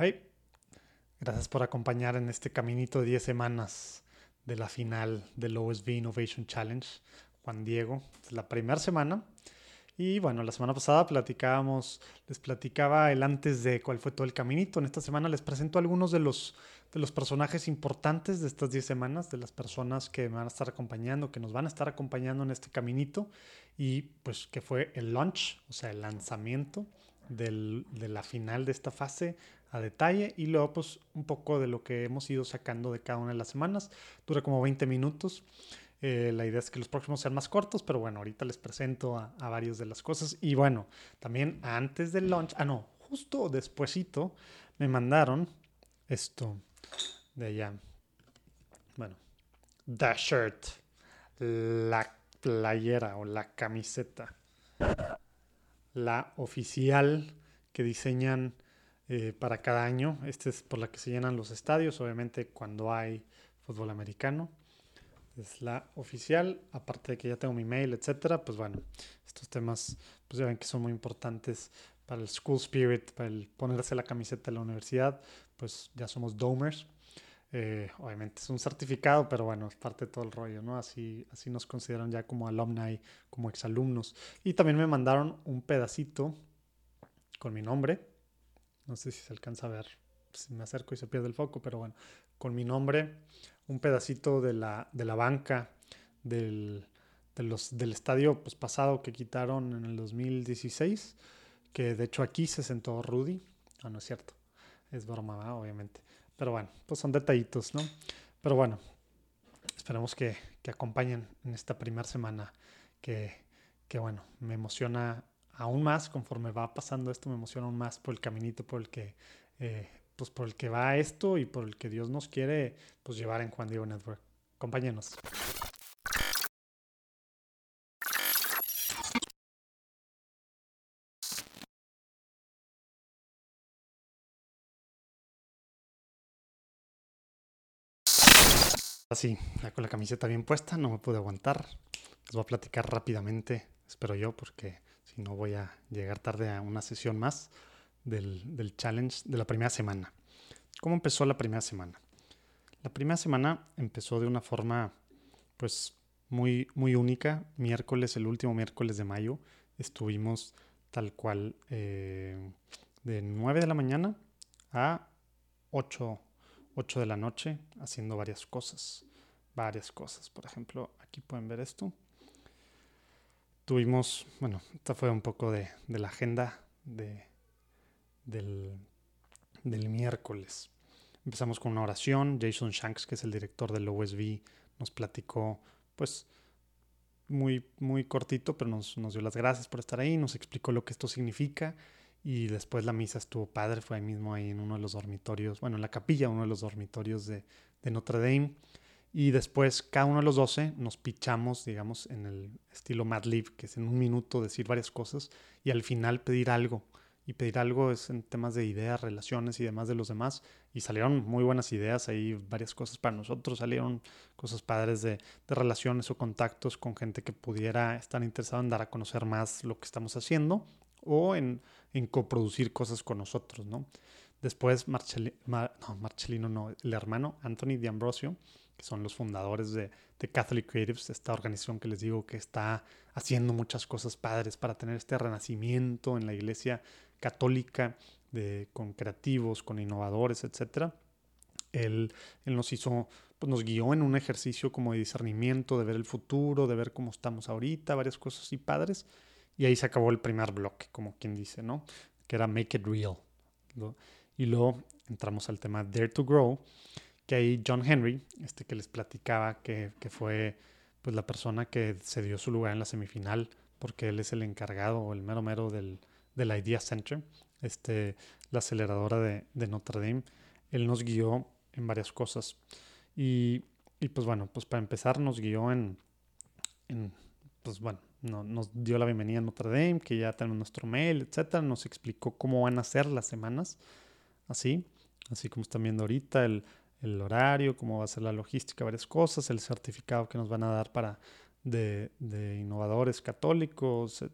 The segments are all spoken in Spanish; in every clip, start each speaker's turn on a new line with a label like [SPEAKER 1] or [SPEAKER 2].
[SPEAKER 1] Hey, gracias por acompañar en este caminito de 10 semanas de la final del OSB Innovation Challenge. Juan Diego, es la primera semana. Y bueno, la semana pasada platicábamos, les platicaba el antes de cuál fue todo el caminito. En esta semana les presento algunos de los, de los personajes importantes de estas 10 semanas, de las personas que me van a estar acompañando, que nos van a estar acompañando en este caminito. Y pues que fue el launch, o sea, el lanzamiento del, de la final de esta fase a detalle y luego pues un poco de lo que hemos ido sacando de cada una de las semanas. Dura como 20 minutos. Eh, la idea es que los próximos sean más cortos, pero bueno, ahorita les presento a, a varias de las cosas. Y bueno, también antes del launch, ah no, justo despuesito me mandaron esto de allá. Bueno, the shirt, la playera o la camiseta, la oficial que diseñan eh, para cada año. Esta es por la que se llenan los estadios, obviamente cuando hay fútbol americano. Es la oficial, aparte de que ya tengo mi mail, etcétera. Pues bueno, estos temas, pues ya ven que son muy importantes para el school spirit, para el ponerse la camiseta de la universidad. Pues ya somos domers. Eh, obviamente es un certificado, pero bueno, es parte de todo el rollo, ¿no? Así, así nos consideran ya como alumni, como exalumnos. Y también me mandaron un pedacito con mi nombre, no sé si se alcanza a ver, si me acerco y se pierde el foco, pero bueno, con mi nombre, un pedacito de la, de la banca del, de los, del estadio pues, pasado que quitaron en el 2016, que de hecho aquí se sentó Rudy. Ah, no es cierto, es broma, obviamente. Pero bueno, pues son detallitos, ¿no? Pero bueno, esperemos que, que acompañen en esta primera semana que, que, bueno, me emociona aún más conforme va pasando esto, me emociona aún más por el caminito por el que, eh, pues por el que va esto y por el que Dios nos quiere pues, llevar en Juan Diego Network. Acompáñenos. Así, ya con la camiseta bien puesta, no me pude aguantar. Les voy a platicar rápidamente, espero yo, porque no voy a llegar tarde a una sesión más del, del challenge de la primera semana. ¿Cómo empezó la primera semana? La primera semana empezó de una forma pues muy, muy única. Miércoles, el último miércoles de mayo, estuvimos tal cual eh, de 9 de la mañana a 8, 8 de la noche haciendo varias cosas. Varias cosas. Por ejemplo, aquí pueden ver esto tuvimos, bueno, esta fue un poco de, la agenda de, del, miércoles. Empezamos con una oración. Jason Shanks, que es el director del OSB, nos platicó, pues, muy, muy cortito, pero nos, nos, dio las gracias por estar ahí, nos explicó lo que esto significa. Y después la misa estuvo padre, fue ahí mismo ahí en uno de los dormitorios, bueno, en la capilla, uno de los dormitorios de, de Notre Dame. Y después cada uno de los 12 nos pichamos, digamos, en el estilo Madlib, que es en un minuto decir varias cosas y al final pedir algo. Y pedir algo es en temas de ideas, relaciones y demás de los demás. Y salieron muy buenas ideas ahí, varias cosas para nosotros. Salieron cosas padres de, de relaciones o contactos con gente que pudiera estar interesada en dar a conocer más lo que estamos haciendo o en, en coproducir cosas con nosotros, ¿no? Después Marceli, Mar, no, Marcelino, no, el hermano Anthony D'Ambrosio que son los fundadores de, de, Catholic Creatives, esta organización que les digo que está haciendo muchas cosas padres para tener este renacimiento en la iglesia católica de, con creativos, con innovadores, etc. Él, él nos hizo, pues nos guió en un ejercicio como de discernimiento, de ver el futuro, de ver cómo estamos ahorita, varias cosas así padres. Y ahí se acabó el primer bloque, como quien dice, ¿no? Que era Make It Real. Y luego entramos al tema Dare to Grow, que ahí John Henry, este que les platicaba que, que, fue pues la persona que se dio su lugar en la semifinal, porque él es el encargado o el mero mero del, del Idea Center, este, la aceleradora de, de, Notre Dame. Él nos guió en varias cosas. Y, y, pues bueno, pues para empezar nos guió en, en pues bueno, no, nos dio la bienvenida a Notre Dame, que ya tenemos nuestro mail, etcétera. Nos explicó cómo van a ser las semanas, así, así como están viendo ahorita, el, el horario, cómo va a ser la logística, varias cosas, el certificado que nos van a dar para de, de innovadores católicos,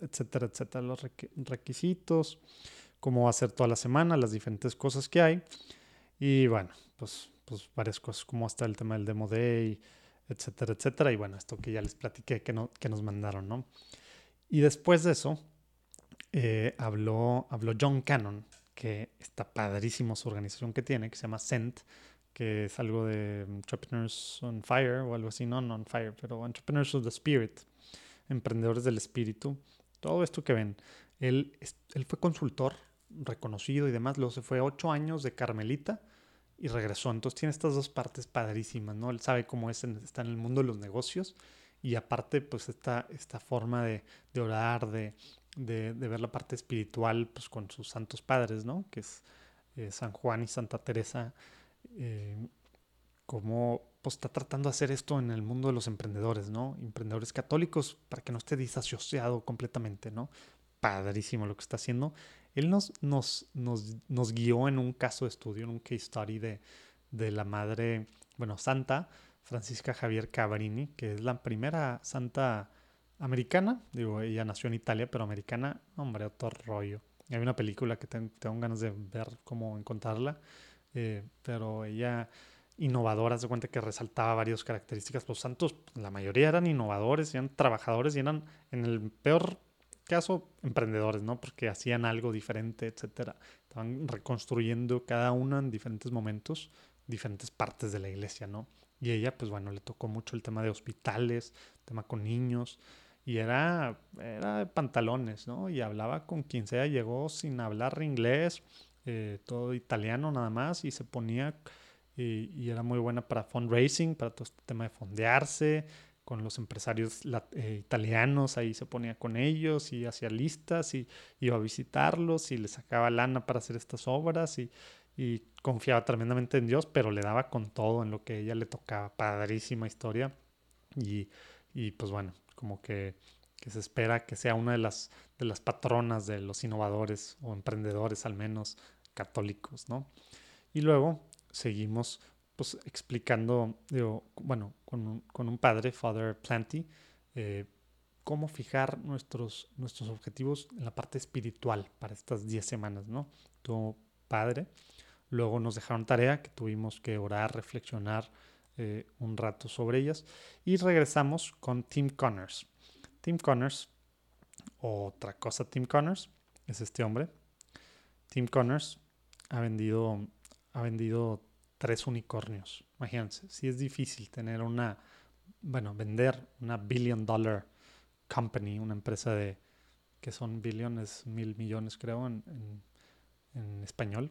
[SPEAKER 1] etcétera, etcétera, los requisitos, cómo va a ser toda la semana, las diferentes cosas que hay. Y bueno, pues, pues varias cosas, como hasta el tema del Demo Day, etcétera, etcétera. Y bueno, esto que ya les platiqué que, no, que nos mandaron, ¿no? Y después de eso, eh, habló, habló John Cannon, que está padrísimo su organización que tiene, que se llama Cent, que es algo de Entrepreneurs on Fire o algo así, no, no on Fire, pero Entrepreneurs of the Spirit, Emprendedores del Espíritu. Todo esto que ven, él, él fue consultor reconocido y demás, luego se fue ocho años de Carmelita y regresó. Entonces tiene estas dos partes padrísimas, ¿no? Él sabe cómo es, está en el mundo de los negocios y aparte pues esta, esta forma de, de orar, de, de, ver la parte espiritual pues con sus santos padres, ¿no? Que es eh, San Juan y Santa Teresa, eh, cómo pues, está tratando de hacer esto en el mundo de los emprendedores, ¿no? Emprendedores católicos para que no esté disasociado completamente, ¿no? Padrísimo lo que está haciendo. Él nos, nos, nos, nos guió en un caso de estudio, en un case study de, de la madre, bueno, Santa Francisca Javier Cabrini, que es la primera santa americana. Digo, ella nació en Italia, pero americana, hombre, otro rollo. Hay una película que tengo, ganas de ver cómo encontrarla, eh, pero ella innovadora, se cuenta que resaltaba varias características. Los santos, la mayoría eran innovadores, eran trabajadores y eran, en el peor caso, emprendedores, ¿no? Porque hacían algo diferente, etcétera. Estaban reconstruyendo cada uno en diferentes momentos, diferentes partes de la iglesia, ¿no? Y ella, pues bueno, le tocó mucho el tema de hospitales, tema con niños, y era, era de pantalones, ¿no? Y hablaba con quien sea, llegó sin hablar inglés, eh, todo italiano nada más, y se ponía, y, era muy buena para fundraising, para todo este tema de fondearse, con los empresarios eh, italianos, ahí se ponía con ellos y hacía listas y iba a visitarlos y le sacaba lana para hacer estas obras y, y confiaba tremendamente en Dios, pero le daba con todo en lo que ella le tocaba. Padrísima historia. Y, y pues bueno, como que, que, se espera que sea una de las, de las patronas de los innovadores o emprendedores al menos católicos, ¿no? Y luego seguimos pues explicando, digo, bueno, con un, con un padre, Father Planty, eh, cómo fijar nuestros, nuestros objetivos en la parte espiritual para estas 10 semanas, ¿no? Tu padre. Luego nos dejaron tarea que tuvimos que orar, reflexionar, eh, un rato sobre ellas. Y regresamos con Tim Connors. Tim Connors, otra cosa Tim Connors, es este hombre. Tim Connors ha vendido, ha vendido tres unicornios. Imagínense, si es difícil tener una, bueno, vender una billion dollar company, una empresa de, que son billones, mil millones creo en, español,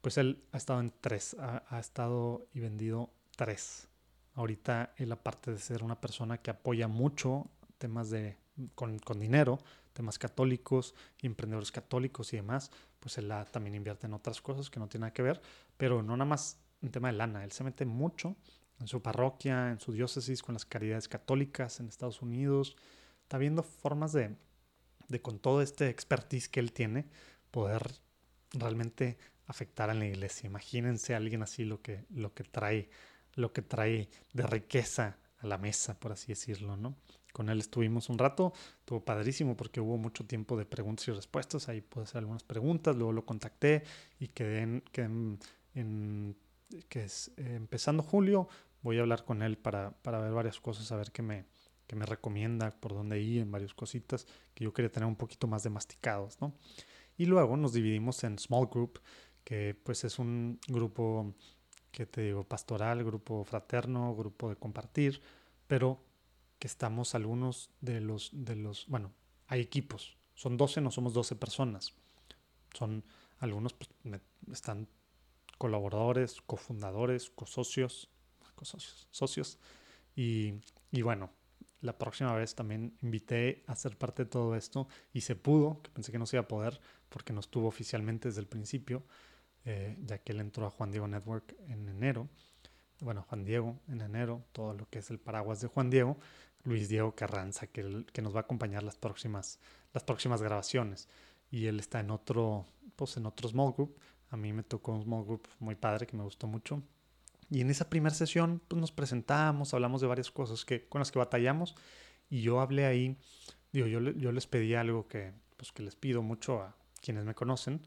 [SPEAKER 1] pues él ha estado en tres, ha estado y vendido tres. Ahorita él, aparte de ser una persona que apoya mucho temas de con, dinero, temas católicos emprendedores católicos y demás, pues él también invierte en otras cosas que no tienen nada que ver, pero no nada más en tema de lana. Él se mete mucho en su parroquia, en su diócesis, con las caridades católicas en Estados Unidos. Está viendo formas de, de con todo este expertise que él tiene, poder realmente afectar a la iglesia. Imagínense a alguien así lo que, lo que trae lo que trae de riqueza a la mesa, por así decirlo, ¿no? Con él estuvimos un rato, estuvo padrísimo porque hubo mucho tiempo de preguntas y respuestas, ahí pude hacer algunas preguntas, luego lo contacté y quedé en, que es, eh, empezando julio, voy a hablar con él para, para ver varias cosas, a ver qué me, qué me recomienda, por dónde ir, en varias cositas que yo quería tener un poquito más de masticados, ¿no? Y luego nos dividimos en small group, que pues es un grupo que te digo, pastoral, grupo fraterno, grupo de compartir, pero que estamos algunos de los, de los, bueno, hay equipos, son 12, no somos 12 personas, son algunos, pues, están colaboradores, cofundadores, cosocios, cosocios, socios, y, y bueno, la próxima vez también invité a ser parte de todo esto y se pudo, que pensé que no se iba a poder porque no estuvo oficialmente desde el principio, eh, ya que él entró a Juan Diego Network en enero. Bueno, Juan Diego en enero, todo lo que es el paraguas de Juan Diego, Luis Diego Carranza, que, que nos va a acompañar las próximas, las próximas grabaciones. Y él está en otro, pues en otro small group. A mí me tocó un small group muy padre que me gustó mucho. Y en esa primera sesión pues nos presentamos, hablamos de varias cosas que, con las que batallamos. Y yo hablé ahí, digo, yo, yo les pedí algo que, pues, que les pido mucho a quienes me conocen,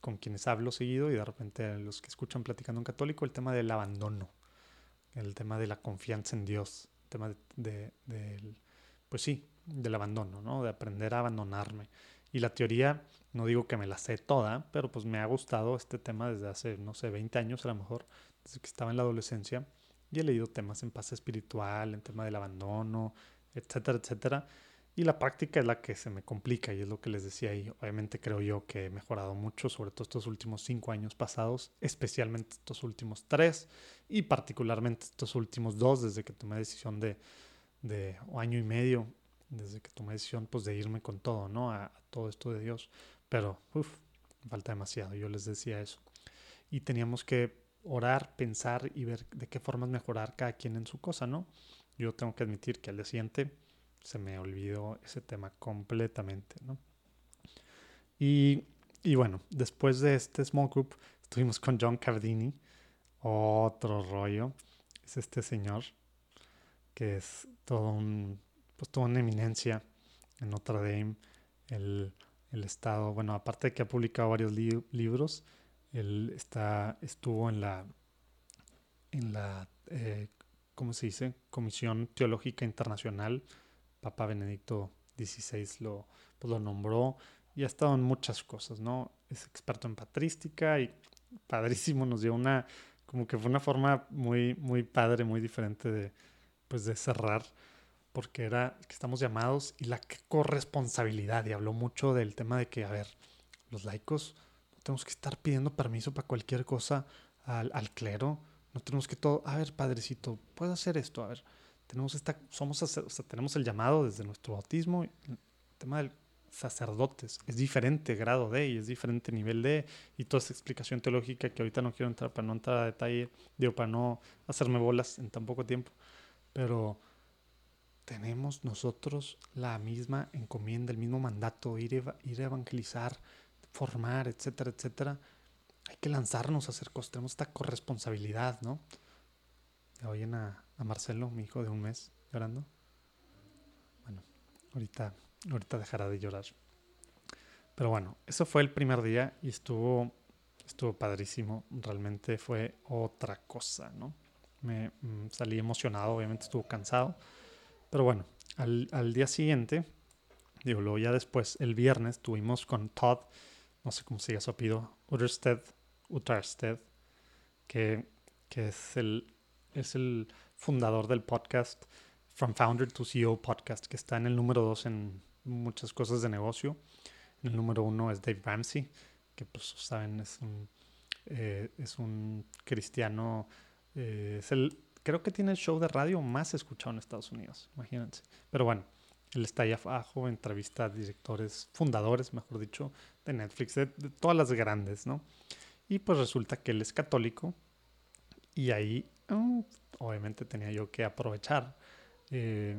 [SPEAKER 1] con quienes hablo seguido y de repente los que escuchan platicando un católico, el tema del abandono, el tema de la confianza en Dios, el tema de, del, pues sí, del abandono, ¿no? De aprender a abandonarme. Y la teoría, no digo que me la sé toda, pero pues me ha gustado este tema desde hace, no sé, 20 años a lo mejor, desde que estaba en la adolescencia, y he leído temas en paz espiritual, en tema del abandono, etcétera, etcétera. Y la práctica es la que se me complica y es lo que les decía ahí. Obviamente creo yo que he mejorado mucho, sobre todo estos últimos cinco años pasados, especialmente estos últimos tres y particularmente estos últimos dos desde que tomé decisión de, de año y medio, desde que tomé decisión pues de irme con todo, ¿no? A, todo esto de Dios. Pero, uff, falta demasiado, yo les decía eso. Y teníamos que orar, pensar y ver de qué formas mejorar cada quien en su cosa, ¿no? Yo tengo que admitir que al día siguiente se me olvidó ese tema completamente, ¿no? Y, y bueno, después de este small group estuvimos con John Cardini, otro rollo. Es este señor que es todo un, pues toda una eminencia en Notre Dame. El, el estado, bueno, aparte de que ha publicado varios libros, él está, estuvo en la, en la eh, ¿cómo se dice? Comisión Teológica Internacional Papa Benedicto XVI lo, pues lo nombró y ha estado en muchas cosas, ¿no? Es experto en patrística y padrísimo, nos dio una, como que fue una forma muy, muy padre, muy diferente de, pues de cerrar, porque era que estamos llamados y la corresponsabilidad, y habló mucho del tema de que, a ver, los laicos no tenemos que estar pidiendo permiso para cualquier cosa al, al clero, no tenemos que todo, a ver, padrecito, puedo hacer esto, a ver, tenemos esta, somos, o sea, tenemos el llamado desde nuestro bautismo, el tema del sacerdotes, es diferente grado de y es diferente nivel de y toda esa explicación teológica que ahorita no quiero entrar para no entrar a detalle, digo, para no hacerme bolas en tan poco tiempo, pero tenemos nosotros la misma encomienda, el mismo mandato, ir, ir a evangelizar, formar, etcétera, etcétera. Hay que lanzarnos a hacer cosas, tenemos esta corresponsabilidad, ¿no? Oyen a, a Marcelo, mi hijo de un mes, llorando. Bueno, ahorita, ahorita dejará de llorar. Pero bueno, eso fue el primer día y estuvo, estuvo padrísimo. Realmente fue otra cosa, ¿no? Me mm, salí emocionado, obviamente estuvo cansado. Pero bueno, al, al, día siguiente, digo, luego ya después, el viernes, tuvimos con Todd, no sé cómo se llama su apellido, Uttersted, Uttersted que, que es el, es el fundador del podcast From Founder to CEO podcast, que está en el número dos en muchas cosas de negocio. El número uno es Dave Ramsey, que pues saben, es un, eh, es un cristiano, eh, es el, creo que tiene el show de radio más escuchado en Estados Unidos, imagínense. Pero bueno, él está ahí abajo, entrevista a directores, fundadores, mejor dicho, de Netflix, de, todas las grandes, ¿no? Y pues resulta que él es católico y ahí Mm, obviamente tenía yo que aprovechar. Eh,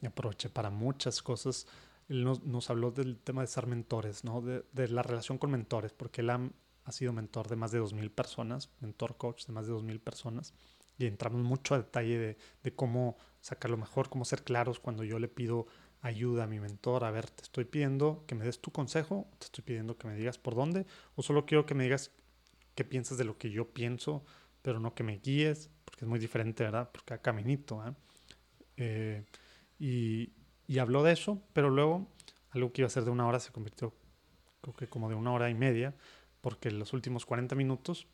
[SPEAKER 1] y aproveché para muchas cosas. Él nos, habló del tema de ser mentores, ¿no? De, la relación con mentores, porque él ha, ha sido mentor de más de 2.000 personas, mentor coach de más de 2.000 personas. Y entramos mucho a detalle de, de cómo sacar lo mejor, cómo ser claros cuando yo le pido ayuda a mi mentor. A ver, te estoy pidiendo que me des tu consejo, te estoy pidiendo que me digas por dónde, o solo quiero que me digas qué piensas de lo que yo pienso, pero no que me guíes porque es muy diferente, ¿verdad? Porque a caminito, ¿eh? Eh, y, y, habló de eso, pero luego algo que iba a ser de una hora se convirtió, creo que como de una hora y media, porque los últimos 40 minutos,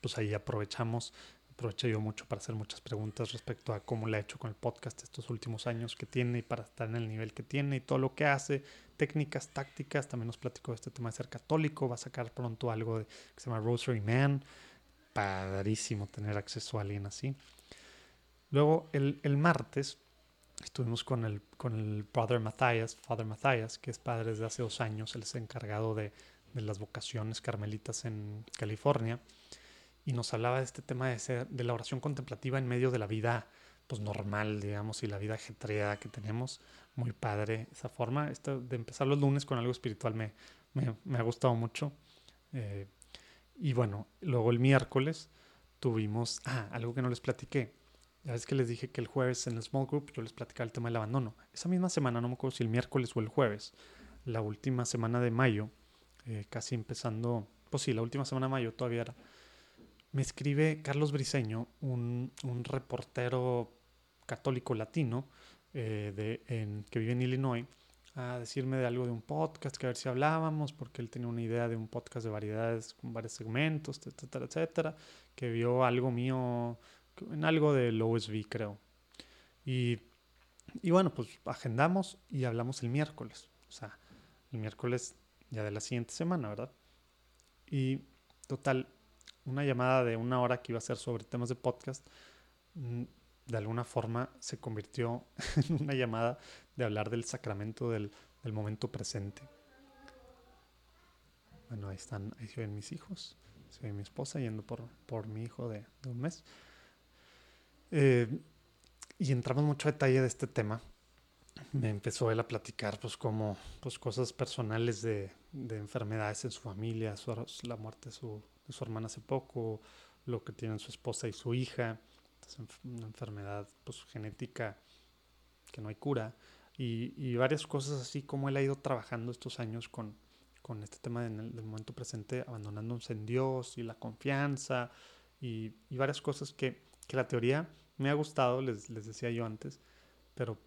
[SPEAKER 1] pues ahí aprovechamos, aproveché yo mucho para hacer muchas preguntas respecto a cómo le ha hecho con el podcast estos últimos años que tiene y para estar en el nivel que tiene y todo lo que hace, técnicas, tácticas, también nos platicó de este tema de ser católico, va a sacar pronto algo de, que se llama Rosary Man, padrísimo tener acceso a alguien así. Luego el, el martes estuvimos con el, con el Brother Matthias, Father Matthias, que es padre desde hace dos años, él es encargado de, de las vocaciones carmelitas en California, y nos hablaba de este tema de, ser, de la oración contemplativa en medio de la vida pues normal, digamos, y la vida ajetreada que tenemos. Muy padre esa forma. Esto de empezar los lunes con algo espiritual me, me, me ha gustado mucho. Eh, y bueno, luego el miércoles tuvimos, ah, algo que no les platiqué. Ya ves que les dije que el jueves en el small group yo les platicaba el tema del abandono. Esa misma semana, no me acuerdo si el miércoles o el jueves, la última semana de mayo, eh, casi empezando, pues sí, la última semana de mayo todavía era, me escribe Carlos Briseño, un, un reportero católico latino eh, de, en, que vive en Illinois, a decirme de algo de un podcast, que a ver si hablábamos, porque él tenía una idea de un podcast de variedades con varios segmentos, etcétera, etcétera, que vio algo mío en algo del OSV, creo. Y, y bueno, pues agendamos y hablamos el miércoles, o sea, el miércoles ya de la siguiente semana, ¿verdad? Y total, una llamada de una hora que iba a ser sobre temas de podcast, mm, de alguna forma se convirtió en una llamada de hablar del sacramento del, del momento presente. Bueno, ahí están, ahí se ven mis hijos, se ve mi esposa yendo por, por mi hijo de, un mes. Eh, y entramos mucho detalle de este tema. Me empezó él a platicar, pues, como, pues, cosas personales de, de enfermedades en su familia, su, la muerte su, de su hermana hace poco, lo que tienen su esposa y su hija, una enfermedad, pues, genética que no hay cura y, y, varias cosas así como él ha ido trabajando estos años con, con este tema del, del momento presente, abandonándose en Dios y la confianza y, y varias cosas que, que, la teoría me ha gustado, les, les decía yo antes, pero,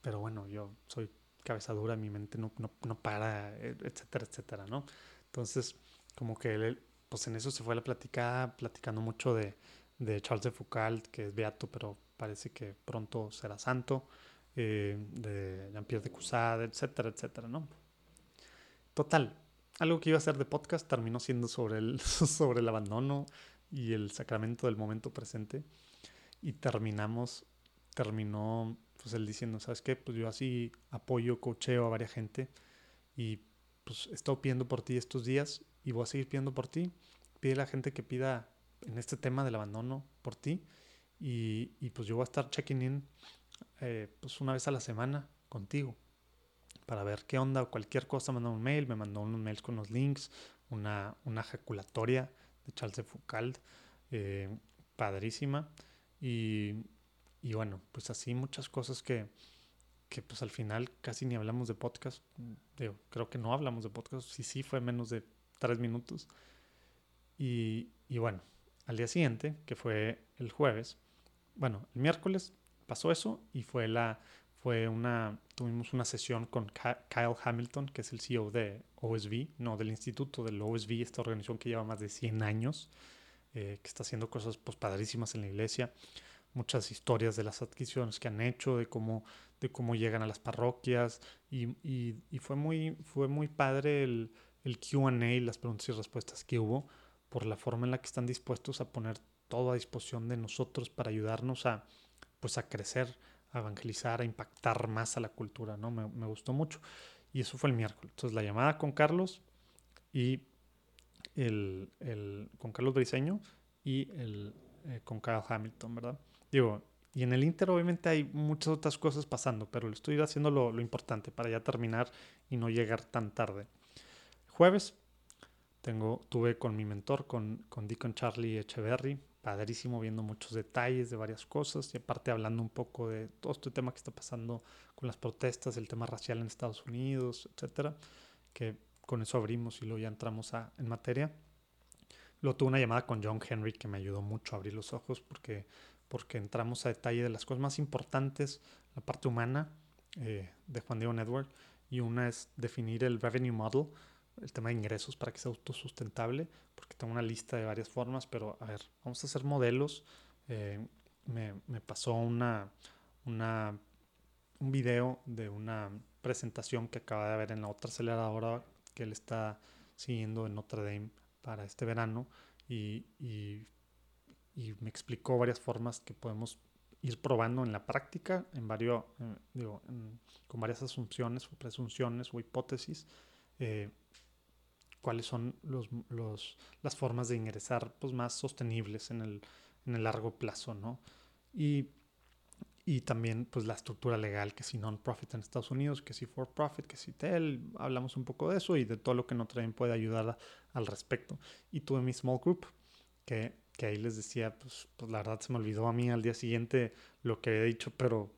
[SPEAKER 1] pero bueno, yo soy cabeza dura, mi mente no, no, no para, etcétera, etcétera, ¿no? Entonces, como que él, pues en eso se fue la platicada, platicando mucho de, de Charles de Foucault, que es beato, pero parece que pronto será santo eh, de Jean-Pierre de Cusade, etcétera, etcétera, ¿no? Total, algo que iba a ser de podcast terminó siendo sobre el, sobre el abandono y el sacramento del momento presente. Y terminamos, terminó pues él diciendo, ¿sabes qué? Pues yo así apoyo, cocheo a varias gente y pues he estado pidiendo por ti estos días y voy a seguir pidiendo por ti. Pide a la gente que pida en este tema del abandono por ti y, y pues yo voy a estar checking in eh, pues una vez a la semana contigo para ver qué onda o cualquier cosa, mandó un mail, me mandó unos mails con los links, una, una ejaculatoria de Charles de Foucault, eh, padrísima, y, y, bueno, pues así muchas cosas que, que pues al final casi ni hablamos de podcast, creo que no hablamos de podcast, sí, sí, fue menos de tres minutos, y, y bueno, al día siguiente, que fue el jueves, bueno, el miércoles pasó eso y fue la fue una tuvimos una sesión con Kyle Hamilton, que es el CEO de OSV, no del instituto del OSV, esta organización que lleva más de 100 años, eh, que está haciendo cosas pues padrísimas en la iglesia, muchas historias de las adquisiciones que han hecho, de cómo de cómo llegan a las parroquias y, y, y fue muy fue muy padre el, el Q&A, las preguntas y respuestas que hubo por la forma en la que están dispuestos a poner todo a disposición de nosotros para ayudarnos a pues a crecer, a evangelizar, a impactar más a la cultura, ¿no? Me, gustó mucho. Y eso fue el miércoles. Entonces la llamada con Carlos y el, el con Carlos Briseño y el eh, con Kyle Hamilton, ¿verdad? Digo, y en el Inter obviamente hay muchas otras cosas pasando, pero le estoy haciendo lo, lo importante para ya terminar y no llegar tan tarde. Jueves tengo, tuve con mi mentor, con, con Deacon Charlie Echeverry, padrísimo viendo muchos detalles de varias cosas y aparte hablando un poco de todo este tema que está pasando con las protestas, el tema racial en Estados Unidos, etcétera, que con eso abrimos y luego ya entramos a, en materia. Luego tuve una llamada con John Henry que me ayudó mucho a abrir los ojos porque, porque entramos a detalle de las cosas más importantes, la parte humana eh, de Juan Diego Network y una es definir el revenue model, el tema de ingresos para que sea autosustentable, porque tengo una lista de varias formas, pero a ver, vamos a hacer modelos. Eh, me, me, pasó una, una, un video de una presentación que acaba de ver en la otra aceleradora que él está siguiendo en Notre Dame para este verano y, y, y me explicó varias formas que podemos ir probando en la práctica, en varios, eh, digo, en, con varias asunciones o presunciones o hipótesis. Eh, cuáles son los, los, las formas de ingresar pues, más sostenibles en el, en el largo plazo, ¿no? Y, y también pues la estructura legal, que si non-profit en Estados Unidos, que si for-profit, que si TEL, hablamos un poco de eso y de todo lo que Notre Dame puede ayudar al respecto. Y tuve mi small group, que, que ahí les decía, pues, pues la verdad se me olvidó a mí al día siguiente lo que he dicho, pero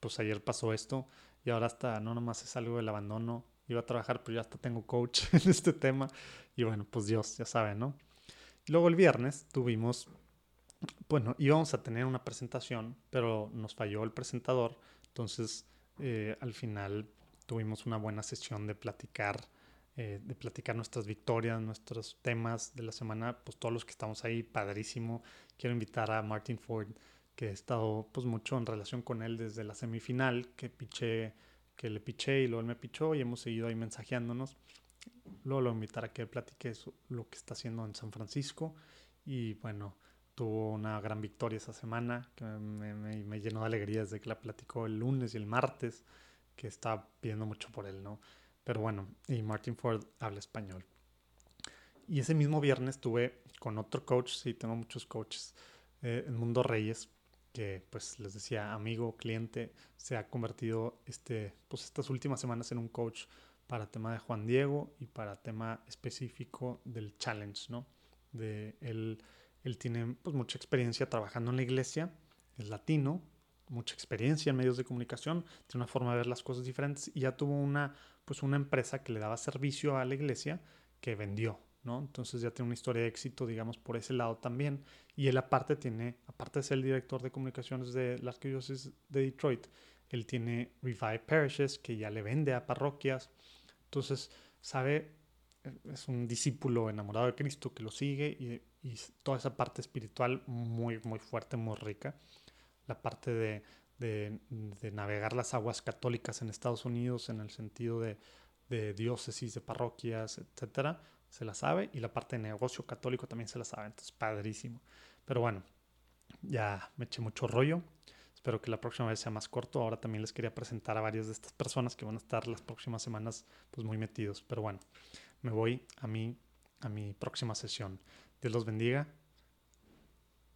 [SPEAKER 1] pues ayer pasó esto y ahora hasta no nomás es algo del abandono, iba a trabajar, pero ya hasta tengo coach en este tema. Y bueno, pues Dios, ya sabe, ¿no? luego el viernes tuvimos, bueno, íbamos a tener una presentación, pero nos falló el presentador. Entonces, eh, al final tuvimos una buena sesión de platicar, eh, de platicar nuestras victorias, nuestros temas de la semana, pues todos los que estamos ahí, padrísimo. Quiero invitar a Martin Ford, que he estado pues mucho en relación con él desde la semifinal, que piché que le piché y luego él me pichó y hemos seguido ahí mensajeándonos. Luego lo invitar a que platique lo que está haciendo en San Francisco y bueno, tuvo una gran victoria esa semana que me, llenó de alegría desde que la platicó el lunes y el martes, que estaba pidiendo mucho por él, ¿no? Pero bueno, y Martin Ford habla español. Y ese mismo viernes estuve con otro coach, sí, tengo muchos coaches, eh, Mundo Reyes, que pues les decía, amigo, cliente, se ha convertido este, pues estas últimas semanas en un coach para tema de Juan Diego y para tema específico del challenge, ¿no? De él, él tiene pues mucha experiencia trabajando en la iglesia, es latino, mucha experiencia en medios de comunicación, tiene una forma de ver las cosas diferentes y ya tuvo una, pues una empresa que le daba servicio a la iglesia que vendió, entonces ya tiene una historia de éxito, digamos, por ese lado también. Y él aparte tiene, aparte de ser el director de comunicaciones de la arquidiócesis de Detroit, él tiene Revive Parishes, que ya le vende a parroquias. Entonces, sabe, es un discípulo enamorado de Cristo que lo sigue y, toda esa parte espiritual muy, muy fuerte, muy rica. La parte de, de, de navegar las aguas católicas en Estados Unidos en el sentido de, de diócesis, de parroquias, etcétera se la sabe y la parte de negocio católico también se la sabe. Entonces, padrísimo. Pero bueno, ya me eché mucho rollo. Espero que la próxima vez sea más corto. Ahora también les quería presentar a varias de estas personas que van a estar las próximas semanas pues muy metidos. Pero bueno, me voy a mi, a mi próxima sesión. Dios los bendiga.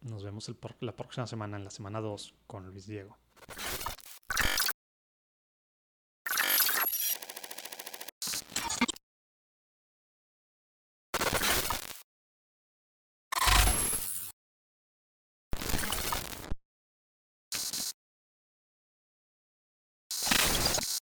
[SPEAKER 1] Nos vemos la próxima semana, en la semana 2, con Luis Diego.